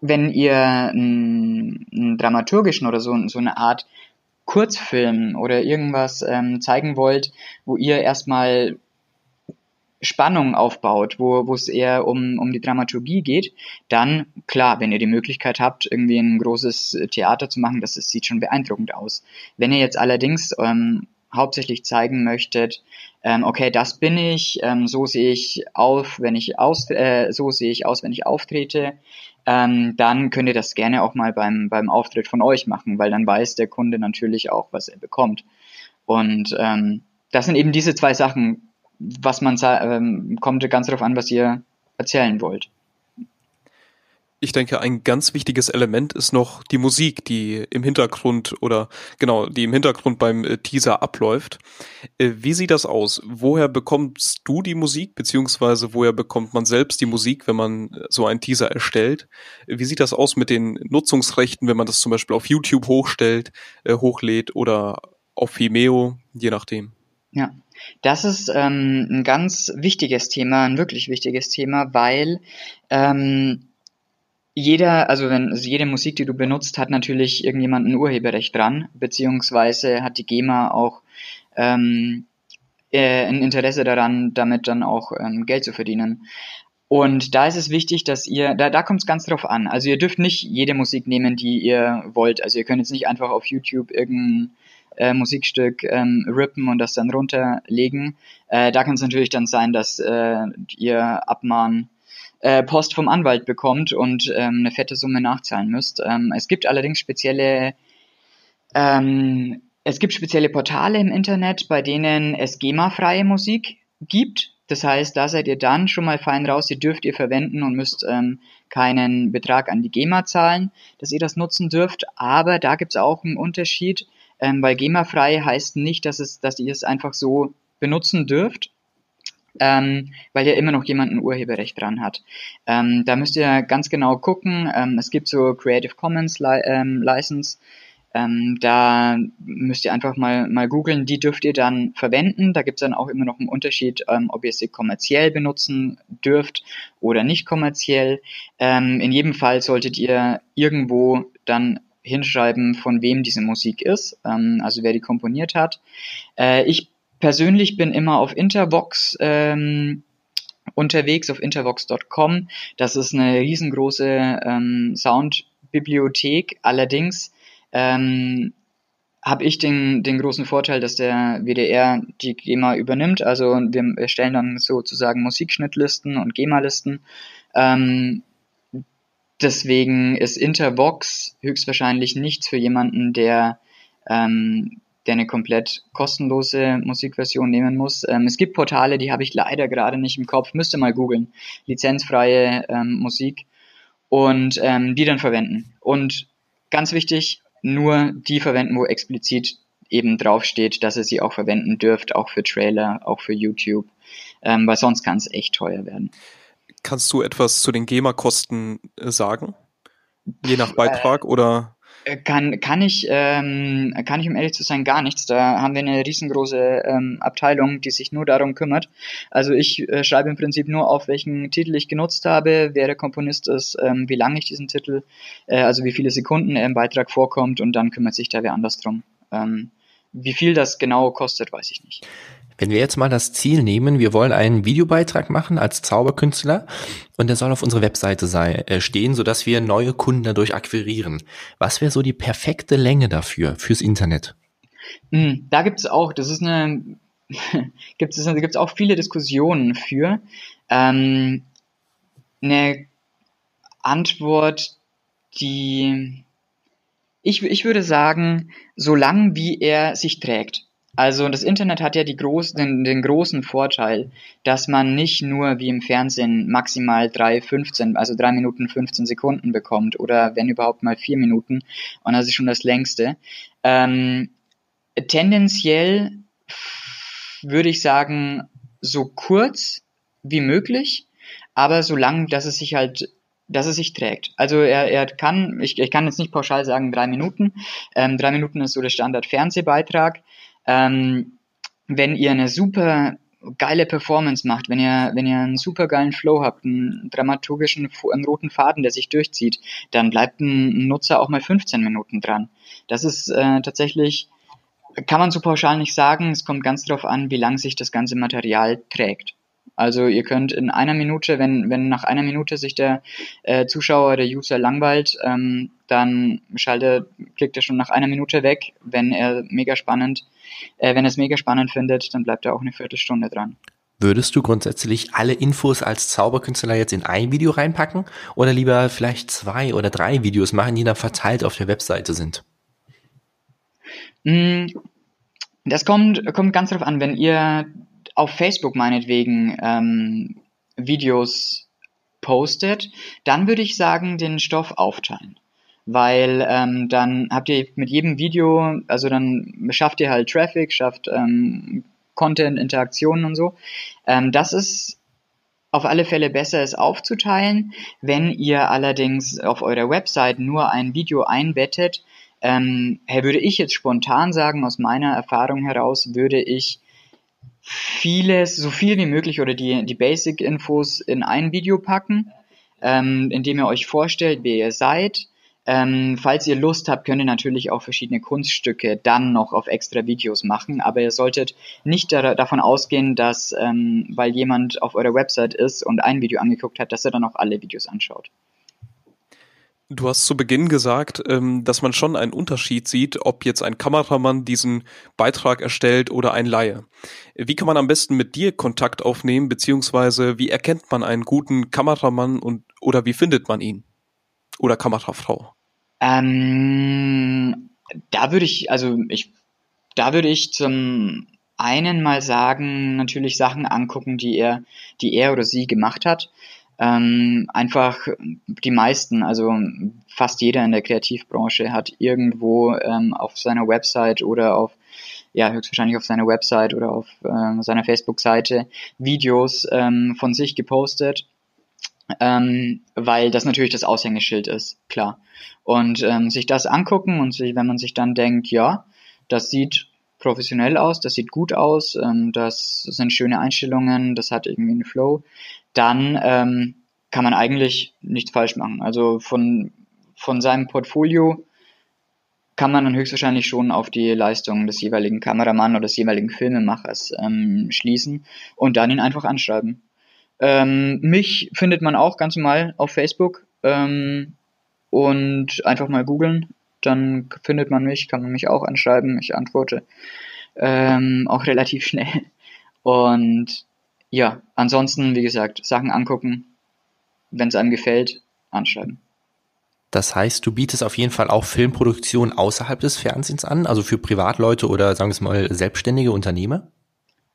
wenn ihr einen, einen dramaturgischen oder so, so eine Art Kurzfilm oder irgendwas ähm, zeigen wollt, wo ihr erstmal Spannung aufbaut, wo, wo es eher um, um die Dramaturgie geht, dann klar, wenn ihr die Möglichkeit habt, irgendwie ein großes Theater zu machen, das, das sieht schon beeindruckend aus. Wenn ihr jetzt allerdings ähm, hauptsächlich zeigen möchtet, ähm, okay, das bin ich, ähm, so sehe ich auf, wenn ich aus, äh, so sehe ich aus, wenn ich auftrete, ähm, dann könnt ihr das gerne auch mal beim, beim Auftritt von euch machen, weil dann weiß der Kunde natürlich auch, was er bekommt. Und ähm, das sind eben diese zwei Sachen, was man ähm, kommt ganz darauf an, was ihr erzählen wollt. ich denke, ein ganz wichtiges Element ist noch die Musik, die im Hintergrund oder genau, die im Hintergrund beim äh, Teaser abläuft. Äh, wie sieht das aus? Woher bekommst du die Musik, beziehungsweise woher bekommt man selbst die Musik, wenn man äh, so einen Teaser erstellt? Wie sieht das aus mit den Nutzungsrechten, wenn man das zum Beispiel auf YouTube hochstellt, hochlädt oder auf Vimeo, je nachdem? Ja, das ist ähm, ein ganz wichtiges Thema, ein wirklich wichtiges Thema, weil ähm, jeder, also wenn also jede Musik, die du benutzt, hat natürlich irgendjemand ein Urheberrecht dran, beziehungsweise hat die GEMA auch ähm, äh, ein Interesse daran, damit dann auch ähm, Geld zu verdienen. Und da ist es wichtig, dass ihr, da, da kommt es ganz drauf an. Also ihr dürft nicht jede Musik nehmen, die ihr wollt. Also ihr könnt jetzt nicht einfach auf YouTube irgendein äh, Musikstück ähm, rippen und das dann runterlegen. Äh, da kann es natürlich dann sein, dass äh, ihr Abmahn äh, Post vom Anwalt bekommt und ähm, eine fette Summe nachzahlen müsst. Ähm, es gibt allerdings spezielle ähm, es gibt spezielle Portale im Internet, bei denen es GEMA-freie Musik gibt. Das heißt, da seid ihr dann schon mal fein raus, ihr dürft ihr verwenden und müsst ähm, keinen Betrag an die GEMA zahlen, dass ihr das nutzen dürft. Aber da gibt's auch einen Unterschied, ähm, weil GEMA-frei heißt nicht, dass, es, dass ihr es einfach so benutzen dürft, ähm, weil ja immer noch jemand ein Urheberrecht dran hat. Ähm, da müsst ihr ganz genau gucken. Ähm, es gibt so Creative Commons Li ähm, License. Ähm, da müsst ihr einfach mal, mal googeln, die dürft ihr dann verwenden. Da gibt es dann auch immer noch einen Unterschied, ähm, ob ihr sie kommerziell benutzen dürft oder nicht kommerziell. In jedem Fall solltet ihr irgendwo dann hinschreiben, von wem diese Musik ist, ähm, also wer die komponiert hat. Äh, ich persönlich bin immer auf Intervox ähm, unterwegs, auf intervox.com. Das ist eine riesengroße ähm, Soundbibliothek. Allerdings ähm, habe ich den, den großen Vorteil, dass der WDR die GEMA übernimmt. Also wir erstellen dann sozusagen Musikschnittlisten und GEMA-Listen. Ähm, deswegen ist Intervox höchstwahrscheinlich nichts für jemanden, der ähm, der eine komplett kostenlose Musikversion nehmen muss. Ähm, es gibt Portale, die habe ich leider gerade nicht im Kopf, müsste mal googeln. Lizenzfreie ähm, Musik und ähm, die dann verwenden. Und ganz wichtig, nur die verwenden, wo explizit eben draufsteht, dass ihr sie auch verwenden dürft, auch für Trailer, auch für YouTube, ähm, weil sonst kann es echt teuer werden. Kannst du etwas zu den GEMA-Kosten äh, sagen? Je nach Beitrag äh, oder? Äh, kann, kann ich, ähm, kann ich um ehrlich zu sein gar nichts. Da haben wir eine riesengroße ähm, Abteilung, die sich nur darum kümmert. Also ich äh, schreibe im Prinzip nur auf, welchen Titel ich genutzt habe, wer der Komponist ist, ähm, wie lange ich diesen Titel, äh, also wie viele Sekunden er im Beitrag vorkommt und dann kümmert sich da wer anders drum. Ähm, wie viel das genau kostet, weiß ich nicht. Wenn wir jetzt mal das Ziel nehmen, wir wollen einen Videobeitrag machen als Zauberkünstler und der soll auf unserer Webseite sei, äh, stehen, sodass wir neue Kunden dadurch akquirieren. Was wäre so die perfekte Länge dafür, fürs Internet? Hm, da gibt es auch, das ist eine, gibt es gibt's auch viele Diskussionen für. Ähm, eine Antwort, die ich, ich würde sagen, so lang wie er sich trägt. Also das Internet hat ja die groß, den, den großen Vorteil, dass man nicht nur wie im Fernsehen maximal 3, 15, also 3 Minuten 15 Sekunden bekommt oder wenn überhaupt mal 4 Minuten und das ist schon das längste. Ähm, tendenziell würde ich sagen, so kurz wie möglich, aber so lang, dass es sich halt dass es sich trägt. Also er, er kann, ich, ich kann jetzt nicht pauschal sagen drei Minuten. Ähm, drei Minuten ist so der Standard-Fernsehbeitrag. Ähm, wenn ihr eine super geile Performance macht, wenn ihr, wenn ihr einen super geilen Flow habt, einen dramaturgischen, einen roten Faden, der sich durchzieht, dann bleibt ein Nutzer auch mal 15 Minuten dran. Das ist äh, tatsächlich, kann man so pauschal nicht sagen, es kommt ganz darauf an, wie lang sich das ganze Material trägt. Also ihr könnt in einer Minute, wenn, wenn nach einer Minute sich der äh, Zuschauer, der User langweilt, ähm, dann schaltet, klickt er schon nach einer Minute weg. Wenn er mega spannend, äh, wenn er es mega spannend findet, dann bleibt er auch eine Viertelstunde dran. Würdest du grundsätzlich alle Infos als Zauberkünstler jetzt in ein Video reinpacken oder lieber vielleicht zwei oder drei Videos machen, die dann verteilt auf der Webseite sind? Mm, das kommt, kommt ganz darauf an, wenn ihr auf Facebook meinetwegen ähm, Videos postet, dann würde ich sagen, den Stoff aufteilen. Weil ähm, dann habt ihr mit jedem Video, also dann schafft ihr halt Traffic, schafft ähm, Content, Interaktionen und so. Ähm, das ist auf alle Fälle besser, es aufzuteilen. Wenn ihr allerdings auf eurer Website nur ein Video einbettet, ähm, würde ich jetzt spontan sagen, aus meiner Erfahrung heraus, würde ich vieles, so viel wie möglich oder die, die Basic-Infos in ein Video packen, ähm, indem ihr euch vorstellt, wer ihr seid. Ähm, falls ihr Lust habt, könnt ihr natürlich auch verschiedene Kunststücke dann noch auf extra Videos machen, aber ihr solltet nicht da, davon ausgehen, dass, ähm, weil jemand auf eurer Website ist und ein Video angeguckt hat, dass er dann auch alle Videos anschaut. Du hast zu Beginn gesagt, ähm, dass man schon einen Unterschied sieht, ob jetzt ein Kameramann diesen Beitrag erstellt oder ein Laie. Wie kann man am besten mit dir Kontakt aufnehmen, beziehungsweise wie erkennt man einen guten Kameramann und oder wie findet man ihn? Oder Kamerafrau? Ähm, da würde ich, also ich, da würde ich zum einen mal sagen, natürlich Sachen angucken, die er, die er oder sie gemacht hat ähm, einfach die meisten, also fast jeder in der Kreativbranche hat irgendwo ähm, auf seiner Website oder auf ja, höchstwahrscheinlich auf seiner Website oder auf ähm, seiner Facebook-Seite Videos ähm, von sich gepostet, ähm, weil das natürlich das Aushängeschild ist, klar. Und ähm, sich das angucken und sich, wenn man sich dann denkt, ja, das sieht professionell aus, das sieht gut aus, ähm, das sind schöne Einstellungen, das hat irgendwie einen Flow, dann ähm, kann man eigentlich nichts falsch machen. Also von, von seinem Portfolio kann man dann höchstwahrscheinlich schon auf die Leistung des jeweiligen Kameramann oder des jeweiligen Filmemachers ähm, schließen und dann ihn einfach anschreiben. Ähm, mich findet man auch ganz normal auf Facebook ähm, und einfach mal googeln, dann findet man mich, kann man mich auch anschreiben, ich antworte ähm, auch relativ schnell. Und ja, ansonsten, wie gesagt, Sachen angucken, wenn es einem gefällt, anschreiben. Das heißt, du bietest auf jeden Fall auch Filmproduktion außerhalb des Fernsehens an, also für Privatleute oder sagen wir es mal selbstständige Unternehmer?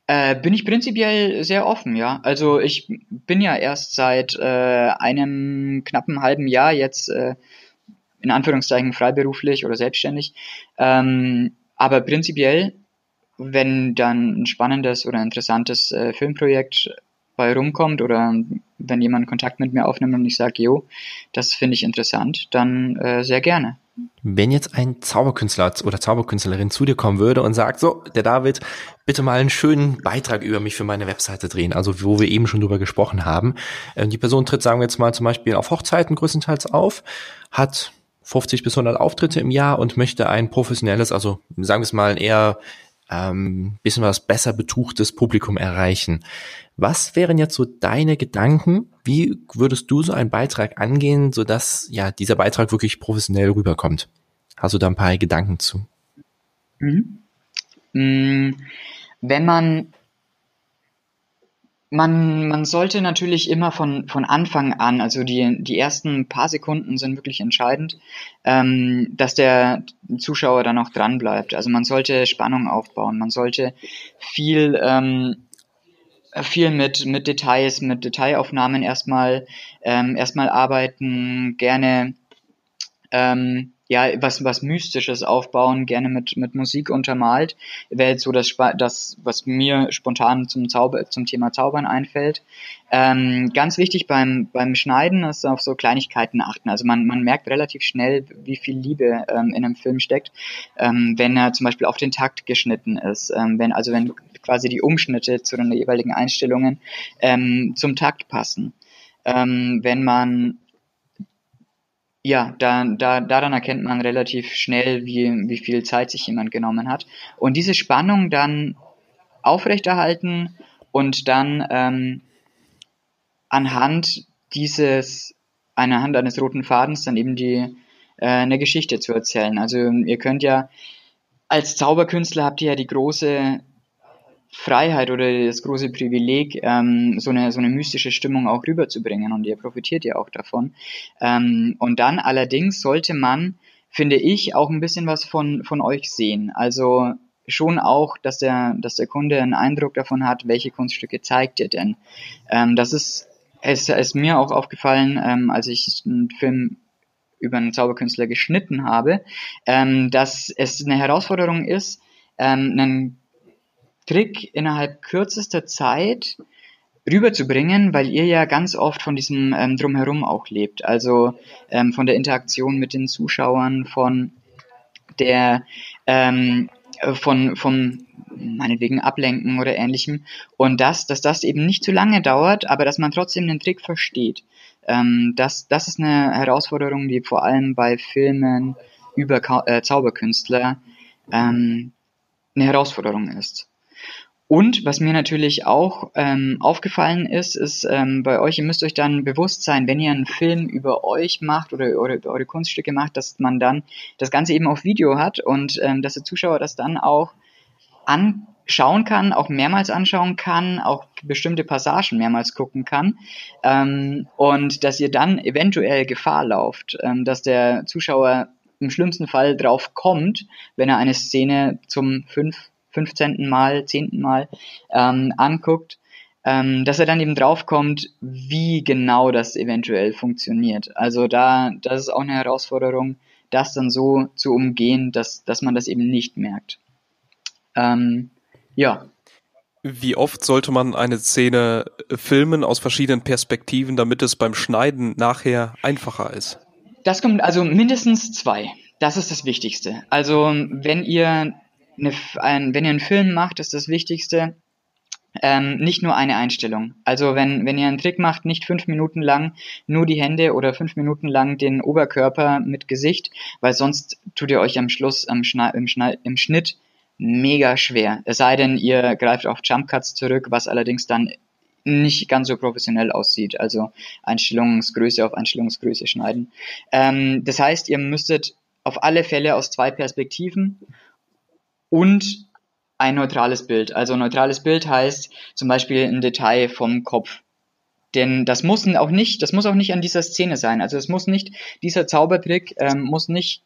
Äh, bin ich prinzipiell sehr offen, ja. Also ich bin ja erst seit äh, einem knappen halben Jahr jetzt äh, in Anführungszeichen freiberuflich oder selbstständig. Ähm, aber prinzipiell, wenn dann ein spannendes oder interessantes äh, Filmprojekt bei rumkommt oder wenn jemand Kontakt mit mir aufnimmt und ich sage, jo, das finde ich interessant, dann äh, sehr gerne. Wenn jetzt ein Zauberkünstler oder Zauberkünstlerin zu dir kommen würde und sagt, so, der David, bitte mal einen schönen Beitrag über mich für meine Webseite drehen, also wo wir eben schon drüber gesprochen haben. Ähm, die Person tritt, sagen wir jetzt mal zum Beispiel auf Hochzeiten größtenteils auf, hat 50 bis 100 Auftritte im Jahr und möchte ein professionelles, also sagen wir es mal eher ähm, bisschen was besser betuchtes Publikum erreichen. Was wären jetzt so deine Gedanken? Wie würdest du so einen Beitrag angehen, sodass ja dieser Beitrag wirklich professionell rüberkommt? Hast du da ein paar Gedanken zu? Mhm. Mm, wenn man man, man sollte natürlich immer von, von Anfang an, also die, die ersten paar Sekunden sind wirklich entscheidend, ähm, dass der Zuschauer dann auch dran bleibt. Also man sollte Spannung aufbauen, man sollte viel ähm, viel mit, mit Details, mit Detailaufnahmen erstmal, ähm, erstmal arbeiten, gerne ähm, ja, was, was Mystisches aufbauen, gerne mit, mit Musik untermalt, wäre jetzt so das, das, was mir spontan zum Zauber, zum Thema Zaubern einfällt. Ähm, ganz wichtig beim, beim Schneiden ist auf so Kleinigkeiten achten. Also man, man merkt relativ schnell, wie viel Liebe ähm, in einem Film steckt, ähm, wenn er zum Beispiel auf den Takt geschnitten ist, ähm, wenn, also wenn quasi die Umschnitte zu den jeweiligen Einstellungen ähm, zum Takt passen. Ähm, wenn man ja, da, da, daran erkennt man relativ schnell, wie, wie viel Zeit sich jemand genommen hat. Und diese Spannung dann aufrechterhalten und dann ähm, anhand dieses, anhand eines roten Fadens dann eben die äh, eine Geschichte zu erzählen. Also ihr könnt ja als Zauberkünstler habt ihr ja die große Freiheit oder das große Privileg, ähm, so, eine, so eine mystische Stimmung auch rüberzubringen und ihr profitiert ja auch davon. Ähm, und dann allerdings sollte man, finde ich, auch ein bisschen was von, von euch sehen. Also schon auch, dass der, dass der Kunde einen Eindruck davon hat, welche Kunststücke zeigt ihr denn. Ähm, das ist es ist mir auch aufgefallen, ähm, als ich einen Film über einen Zauberkünstler geschnitten habe, ähm, dass es eine Herausforderung ist, ähm, einen Trick innerhalb kürzester Zeit rüberzubringen, weil ihr ja ganz oft von diesem ähm, Drumherum auch lebt. Also ähm, von der Interaktion mit den Zuschauern, von der ähm, von, von meinetwegen Ablenken oder ähnlichem. Und das, dass das eben nicht zu lange dauert, aber dass man trotzdem den Trick versteht. Ähm, das, das ist eine Herausforderung, die vor allem bei Filmen über Ka äh, Zauberkünstler ähm, eine Herausforderung ist. Und was mir natürlich auch ähm, aufgefallen ist, ist ähm, bei euch, ihr müsst euch dann bewusst sein, wenn ihr einen Film über euch macht oder, oder über eure Kunststücke macht, dass man dann das Ganze eben auf Video hat und ähm, dass der Zuschauer das dann auch anschauen kann, auch mehrmals anschauen kann, auch bestimmte Passagen mehrmals gucken kann. Ähm, und dass ihr dann eventuell Gefahr lauft, ähm, dass der Zuschauer im schlimmsten Fall drauf kommt, wenn er eine Szene zum fünf 15. Mal, 10. Mal ähm, anguckt, ähm, dass er dann eben draufkommt, wie genau das eventuell funktioniert. Also da, das ist auch eine Herausforderung, das dann so zu umgehen, dass, dass man das eben nicht merkt. Ähm, ja. Wie oft sollte man eine Szene filmen aus verschiedenen Perspektiven, damit es beim Schneiden nachher einfacher ist? Das kommt also mindestens zwei. Das ist das Wichtigste. Also wenn ihr eine, ein, wenn ihr einen Film macht, ist das Wichtigste, ähm, nicht nur eine Einstellung. Also wenn, wenn ihr einen Trick macht, nicht fünf Minuten lang nur die Hände oder fünf Minuten lang den Oberkörper mit Gesicht, weil sonst tut ihr euch am Schluss am Schna im, Schna im Schnitt mega schwer. Es sei denn, ihr greift auf Jump Cuts zurück, was allerdings dann nicht ganz so professionell aussieht. Also Einstellungsgröße auf Einstellungsgröße schneiden. Ähm, das heißt, ihr müsstet auf alle Fälle aus zwei Perspektiven und ein neutrales Bild. Also neutrales Bild heißt zum Beispiel ein Detail vom Kopf. Denn das muss auch nicht, das muss auch nicht an dieser Szene sein. Also es muss nicht, dieser Zaubertrick ähm, muss nicht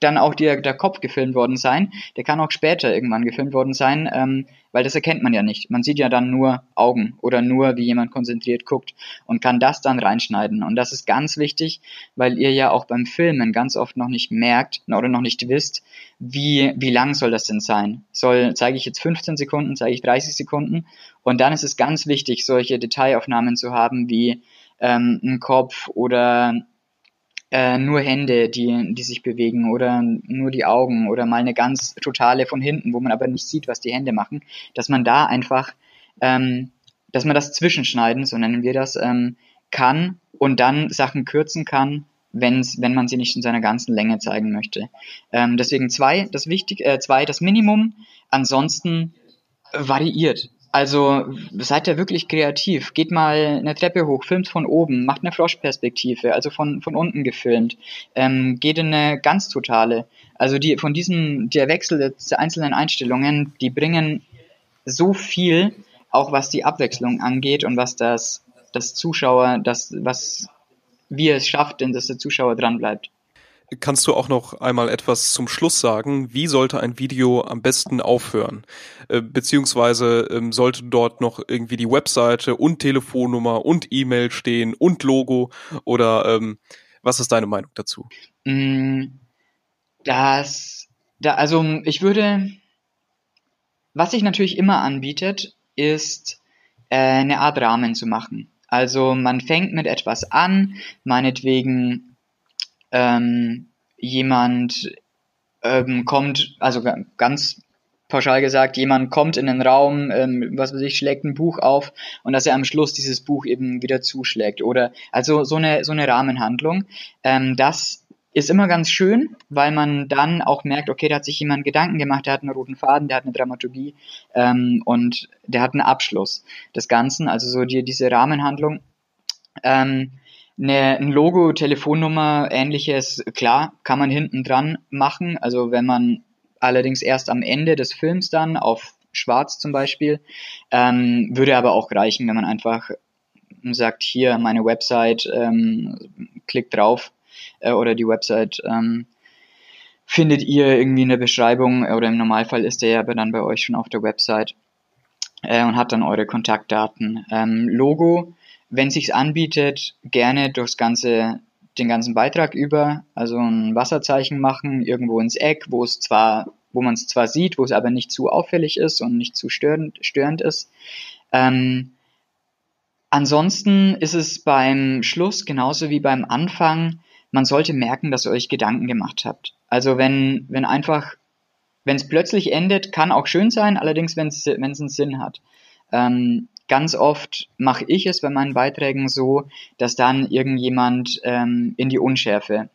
dann auch der, der Kopf gefilmt worden sein. Der kann auch später irgendwann gefilmt worden sein, ähm, weil das erkennt man ja nicht. Man sieht ja dann nur Augen oder nur, wie jemand konzentriert guckt und kann das dann reinschneiden. Und das ist ganz wichtig, weil ihr ja auch beim Filmen ganz oft noch nicht merkt oder noch nicht wisst, wie, wie lang soll das denn sein? Soll, zeige ich jetzt 15 Sekunden, zeige ich 30 Sekunden? Und dann ist es ganz wichtig, solche Detailaufnahmen zu haben, wie ähm, ein Kopf oder äh, nur Hände, die, die sich bewegen oder nur die Augen oder mal eine ganz totale von hinten, wo man aber nicht sieht, was die Hände machen, dass man da einfach, ähm, dass man das zwischenschneiden, so nennen wir das, ähm, kann und dann Sachen kürzen kann, wenn's, wenn man sie nicht in seiner ganzen Länge zeigen möchte. Ähm, deswegen zwei, das wichtig, äh, zwei, das Minimum, ansonsten variiert. Also seid ihr wirklich kreativ. Geht mal eine Treppe hoch, filmt von oben, macht eine Froschperspektive, also von, von unten gefilmt. Ähm, geht in eine ganz totale. Also die von diesem, der Wechsel der einzelnen Einstellungen, die bringen so viel, auch was die Abwechslung angeht und was das, das Zuschauer, das, was, wie es schafft, denn dass der Zuschauer dran bleibt. Kannst du auch noch einmal etwas zum Schluss sagen? Wie sollte ein Video am besten aufhören? Äh, beziehungsweise ähm, sollte dort noch irgendwie die Webseite und Telefonnummer und E-Mail stehen und Logo? Oder ähm, was ist deine Meinung dazu? Mm, das, da, also ich würde, was sich natürlich immer anbietet, ist äh, eine Art Rahmen zu machen. Also man fängt mit etwas an, meinetwegen ähm, jemand ähm, kommt, also ganz pauschal gesagt, jemand kommt in den Raum, ähm, was weiß ich, schlägt ein Buch auf und dass er am Schluss dieses Buch eben wieder zuschlägt. Oder also so eine so eine Rahmenhandlung. Ähm, das ist immer ganz schön, weil man dann auch merkt, okay, da hat sich jemand Gedanken gemacht, der hat einen roten Faden, der hat eine Dramaturgie ähm, und der hat einen Abschluss des Ganzen, also so die, diese Rahmenhandlung. Ähm, eine, ein Logo, Telefonnummer, ähnliches, klar, kann man hinten dran machen. Also wenn man allerdings erst am Ende des Films dann auf schwarz zum Beispiel, ähm, würde aber auch reichen, wenn man einfach sagt, hier meine Website, ähm, klickt drauf äh, oder die Website ähm, findet ihr irgendwie in der Beschreibung oder im Normalfall ist der ja aber dann bei euch schon auf der Website äh, und hat dann eure Kontaktdaten. Ähm, Logo wenn sich's anbietet, gerne durchs ganze den ganzen Beitrag über, also ein Wasserzeichen machen, irgendwo ins Eck, wo es zwar, wo man es zwar sieht, wo es aber nicht zu auffällig ist und nicht zu störend, störend ist. Ähm, ansonsten ist es beim Schluss genauso wie beim Anfang, man sollte merken, dass ihr euch Gedanken gemacht habt. Also wenn, wenn einfach, wenn es plötzlich endet, kann auch schön sein, allerdings wenn es einen Sinn hat. Ähm, ganz oft mache ich es bei meinen Beiträgen so, dass dann irgendjemand ähm, in die Unschärfe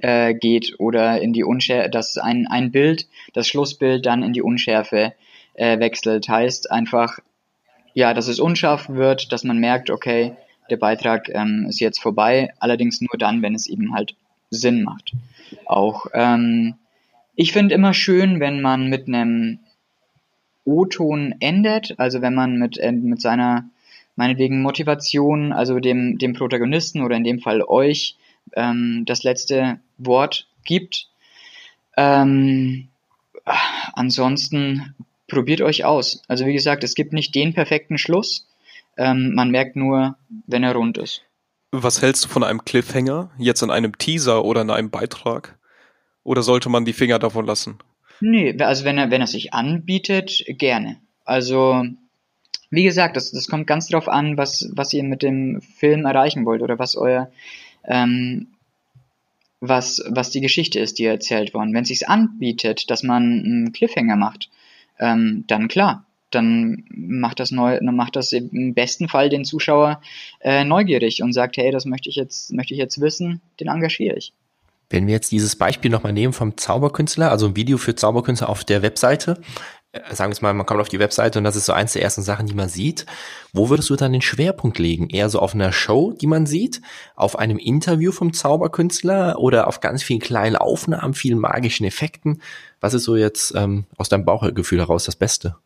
äh, geht oder in die Unschärfe, dass ein, ein Bild, das Schlussbild dann in die Unschärfe äh, wechselt. Heißt einfach, ja, dass es unscharf wird, dass man merkt, okay, der Beitrag ähm, ist jetzt vorbei, allerdings nur dann, wenn es eben halt Sinn macht. Auch ähm, ich finde immer schön, wenn man mit einem O-Ton endet, also wenn man mit, äh, mit seiner, meinetwegen Motivation, also dem, dem Protagonisten oder in dem Fall euch, ähm, das letzte Wort gibt. Ähm, ansonsten probiert euch aus. Also wie gesagt, es gibt nicht den perfekten Schluss. Ähm, man merkt nur, wenn er rund ist. Was hältst du von einem Cliffhanger? Jetzt in einem Teaser oder in einem Beitrag? Oder sollte man die Finger davon lassen? Nee, also wenn er, wenn er sich anbietet, gerne. Also, wie gesagt, das, das kommt ganz drauf an, was, was ihr mit dem Film erreichen wollt oder was euer, ähm, was, was die Geschichte ist, die erzählt worden. Wenn es sich anbietet, dass man einen Cliffhanger macht, ähm, dann klar, dann macht das neu, dann macht das im besten Fall den Zuschauer äh, neugierig und sagt, hey, das möchte ich jetzt, möchte ich jetzt wissen, den engagiere ich. Wenn wir jetzt dieses Beispiel nochmal nehmen vom Zauberkünstler, also ein Video für Zauberkünstler auf der Webseite, äh, sagen wir es mal, man kommt auf die Webseite und das ist so eins der ersten Sachen, die man sieht. Wo würdest du dann den Schwerpunkt legen? Eher so auf einer Show, die man sieht, auf einem Interview vom Zauberkünstler oder auf ganz vielen kleinen Aufnahmen, vielen magischen Effekten? Was ist so jetzt ähm, aus deinem Bauchgefühl heraus das Beste?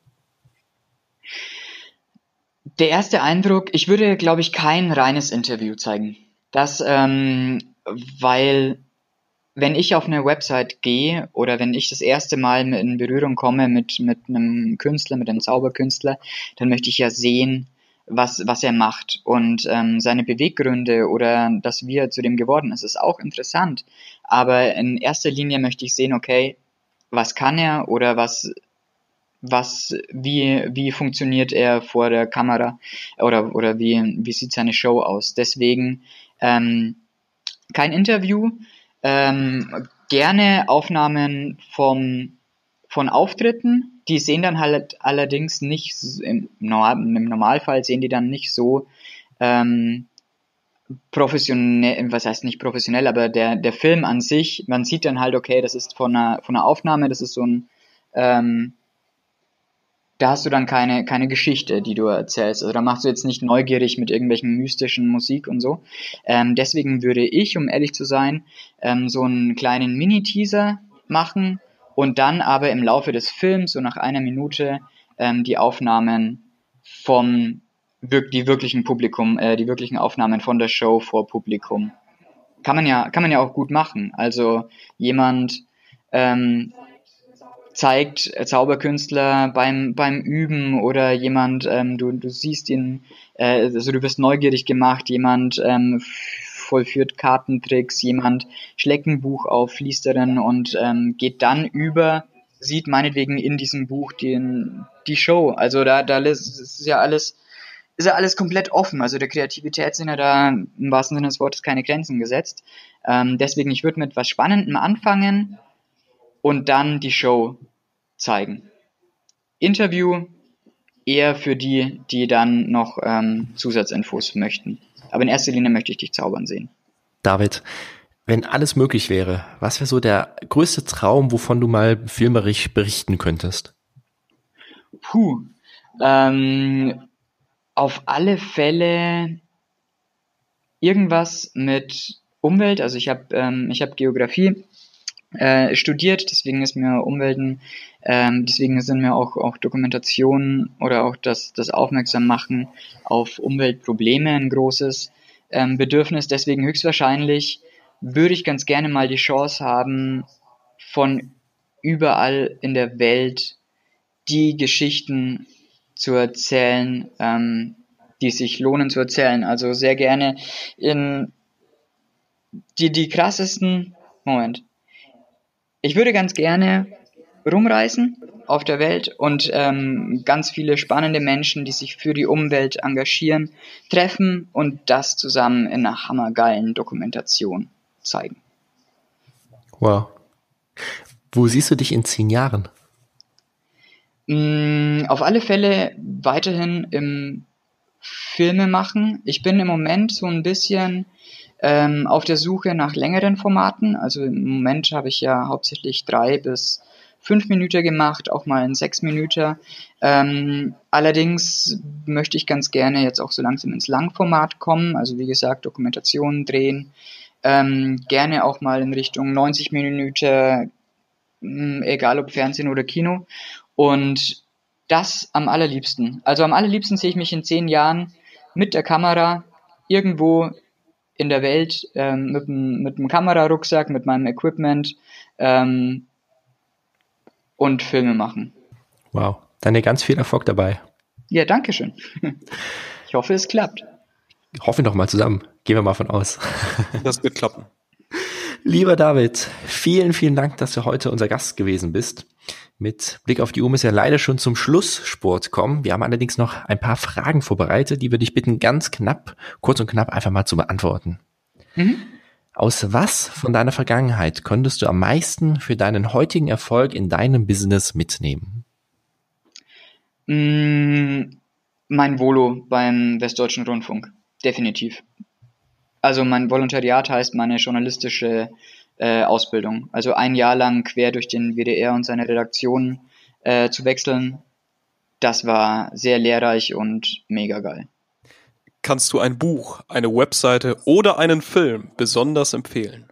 Der erste Eindruck, ich würde, glaube ich, kein reines Interview zeigen. Das, ähm, weil wenn ich auf eine Website gehe oder wenn ich das erste Mal in Berührung komme mit, mit einem Künstler, mit einem Zauberkünstler, dann möchte ich ja sehen, was, was er macht und ähm, seine Beweggründe oder das, wie er zu dem geworden ist, ist auch interessant. Aber in erster Linie möchte ich sehen, okay, was kann er oder was, was, wie, wie funktioniert er vor der Kamera oder, oder wie, wie sieht seine Show aus. Deswegen ähm, kein Interview, ähm, gerne Aufnahmen vom, von Auftritten. Die sehen dann halt allerdings nicht, im, im Normalfall sehen die dann nicht so ähm, professionell, was heißt nicht professionell, aber der, der Film an sich, man sieht dann halt, okay, das ist von einer, von einer Aufnahme, das ist so ein ähm, da hast du dann keine, keine Geschichte, die du erzählst. Also da machst du jetzt nicht neugierig mit irgendwelchen mystischen Musik und so. Ähm, deswegen würde ich, um ehrlich zu sein, ähm, so einen kleinen Mini-Teaser machen und dann aber im Laufe des Films, so nach einer Minute, ähm, die Aufnahmen vom die wirklichen Publikum, äh, die wirklichen Aufnahmen von der Show vor Publikum. Kann man ja, kann man ja auch gut machen. Also jemand ähm, zeigt Zauberkünstler beim, beim Üben oder jemand, ähm, du, du siehst ihn, äh, also du wirst neugierig gemacht, jemand ähm, vollführt Kartentricks, jemand schlägt ein Buch auf, liest darin und ähm, geht dann über, sieht meinetwegen in diesem Buch den, die Show. Also da, da ist ja alles, ist ja alles komplett offen. Also der Kreativität sind ja da im wahrsten Sinne des Wortes keine Grenzen gesetzt. Ähm, deswegen, ich würde mit was Spannendem anfangen und dann die Show zeigen. Interview eher für die, die dann noch ähm, Zusatzinfos möchten. Aber in erster Linie möchte ich dich zaubern sehen. David, wenn alles möglich wäre, was wäre so der größte Traum, wovon du mal filmerisch berichten könntest? Puh. Ähm, auf alle Fälle irgendwas mit Umwelt. Also ich habe ähm, ich habe Geografie äh, studiert, deswegen ist mir Umwelten, ähm, deswegen sind mir auch, auch Dokumentationen oder auch das, das Aufmerksammachen auf Umweltprobleme ein großes ähm, Bedürfnis. Deswegen höchstwahrscheinlich würde ich ganz gerne mal die Chance haben, von überall in der Welt die Geschichten zu erzählen, ähm, die sich lohnen zu erzählen. Also sehr gerne in die, die krassesten, Moment. Ich würde ganz gerne rumreisen auf der Welt und ähm, ganz viele spannende Menschen, die sich für die Umwelt engagieren, treffen und das zusammen in einer hammergeilen Dokumentation zeigen. Wow. Wo siehst du dich in zehn Jahren? Mm, auf alle Fälle weiterhin im Filme machen. Ich bin im Moment so ein bisschen ähm, auf der Suche nach längeren Formaten. Also im Moment habe ich ja hauptsächlich drei bis fünf Minuten gemacht, auch mal ein sechs Minuten. Ähm, allerdings möchte ich ganz gerne jetzt auch so langsam ins Langformat kommen. Also wie gesagt, Dokumentationen drehen. Ähm, gerne auch mal in Richtung 90 Minuten, hm, egal ob Fernsehen oder Kino. Und das am allerliebsten. Also am allerliebsten sehe ich mich in zehn Jahren mit der Kamera irgendwo in der Welt ähm, mit, dem, mit dem Kamerarucksack, mit meinem Equipment ähm, und Filme machen. Wow, dann ganz viel Erfolg dabei. Ja, danke schön. Ich hoffe, es klappt. Hoffen doch mal zusammen. Gehen wir mal von aus. Das wird klappen. Lieber David, vielen, vielen Dank, dass du heute unser Gast gewesen bist. Mit Blick auf die Uhr müssen wir leider schon zum Schlusssport kommen. Wir haben allerdings noch ein paar Fragen vorbereitet, die wir dich bitten, ganz knapp, kurz und knapp einfach mal zu beantworten. Mhm. Aus was von deiner Vergangenheit konntest du am meisten für deinen heutigen Erfolg in deinem Business mitnehmen? Mm, mein Volo beim Westdeutschen Rundfunk. Definitiv. Also mein Volontariat heißt meine journalistische äh, Ausbildung. Also ein Jahr lang quer durch den WDR und seine Redaktion äh, zu wechseln, das war sehr lehrreich und mega geil. Kannst du ein Buch, eine Webseite oder einen Film besonders empfehlen?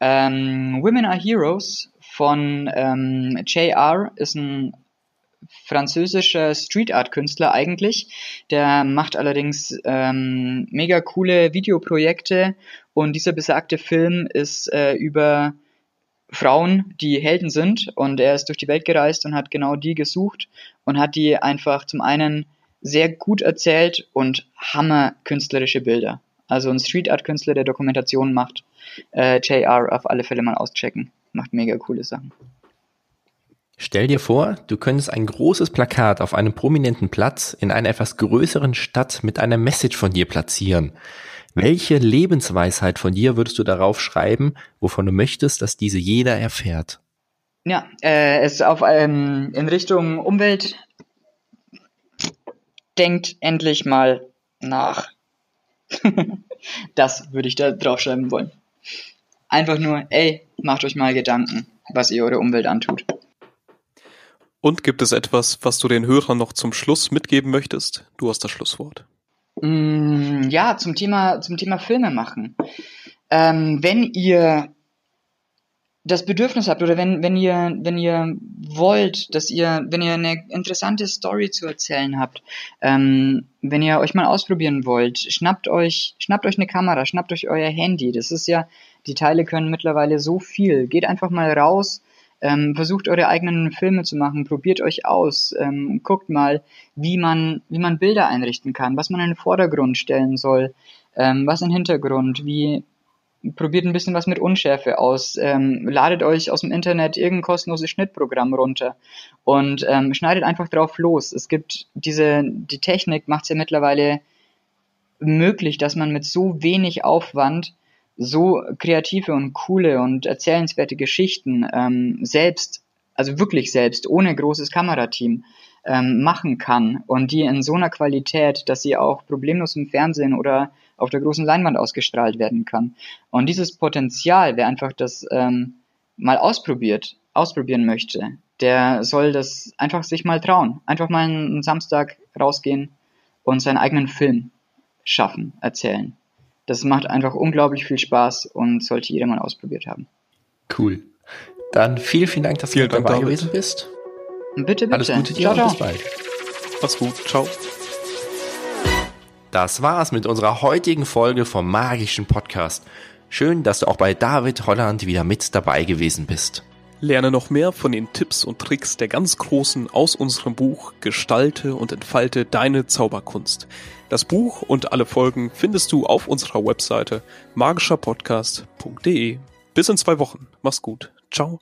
Ähm, Women Are Heroes von ähm, JR ist ein französischer Street Art Künstler eigentlich. Der macht allerdings ähm, mega coole Videoprojekte und dieser besagte Film ist äh, über Frauen, die Helden sind und er ist durch die Welt gereist und hat genau die gesucht und hat die einfach zum einen sehr gut erzählt und hammer künstlerische Bilder. Also ein Street Art Künstler, der Dokumentationen macht. Äh, JR auf alle Fälle mal auschecken. Macht mega coole Sachen. Stell dir vor, du könntest ein großes Plakat auf einem prominenten Platz in einer etwas größeren Stadt mit einer Message von dir platzieren. Welche Lebensweisheit von dir würdest du darauf schreiben, wovon du möchtest, dass diese jeder erfährt? Ja, äh, es auf ähm, in Richtung Umwelt denkt endlich mal nach. das würde ich da draufschreiben wollen. Einfach nur, ey, macht euch mal Gedanken, was ihr eure Umwelt antut. Und gibt es etwas, was du den Hörern noch zum Schluss mitgeben möchtest? Du hast das Schlusswort. Mm, ja, zum Thema, zum Thema Filme machen. Ähm, wenn ihr das Bedürfnis habt oder wenn, wenn ihr, wenn ihr wollt, dass ihr, wenn ihr eine interessante Story zu erzählen habt, ähm, wenn ihr euch mal ausprobieren wollt, schnappt euch, schnappt euch eine Kamera, schnappt euch euer Handy. Das ist ja, die Teile können mittlerweile so viel. Geht einfach mal raus, ähm, versucht eure eigenen Filme zu machen, probiert euch aus, ähm, guckt mal, wie man, wie man Bilder einrichten kann, was man in den Vordergrund stellen soll, ähm, was in den Hintergrund, wie probiert ein bisschen was mit Unschärfe aus, ähm, ladet euch aus dem Internet irgendein kostenloses Schnittprogramm runter und ähm, schneidet einfach drauf los. Es gibt diese, die Technik macht es ja mittlerweile möglich, dass man mit so wenig Aufwand so kreative und coole und erzählenswerte Geschichten ähm, selbst, also wirklich selbst, ohne großes Kamerateam ähm, machen kann und die in so einer Qualität, dass sie auch problemlos im Fernsehen oder auf der großen Leinwand ausgestrahlt werden kann. Und dieses Potenzial, wer einfach das ähm, mal ausprobiert, ausprobieren möchte, der soll das einfach sich mal trauen. Einfach mal einen Samstag rausgehen und seinen eigenen Film schaffen, erzählen. Das macht einfach unglaublich viel Spaß und sollte jeder mal ausprobiert haben. Cool. Dann vielen, vielen Dank, dass vielen du dabei Dank, gewesen bist. Bitte, bitte. Alles Gute dir ciao, und bis bald. Mach's gut. Ciao. Das war's mit unserer heutigen Folge vom magischen Podcast. Schön, dass du auch bei David Holland wieder mit dabei gewesen bist. Lerne noch mehr von den Tipps und Tricks der ganz Großen aus unserem Buch Gestalte und entfalte deine Zauberkunst. Das Buch und alle Folgen findest du auf unserer Webseite magischerpodcast.de. Bis in zwei Wochen. Mach's gut. Ciao.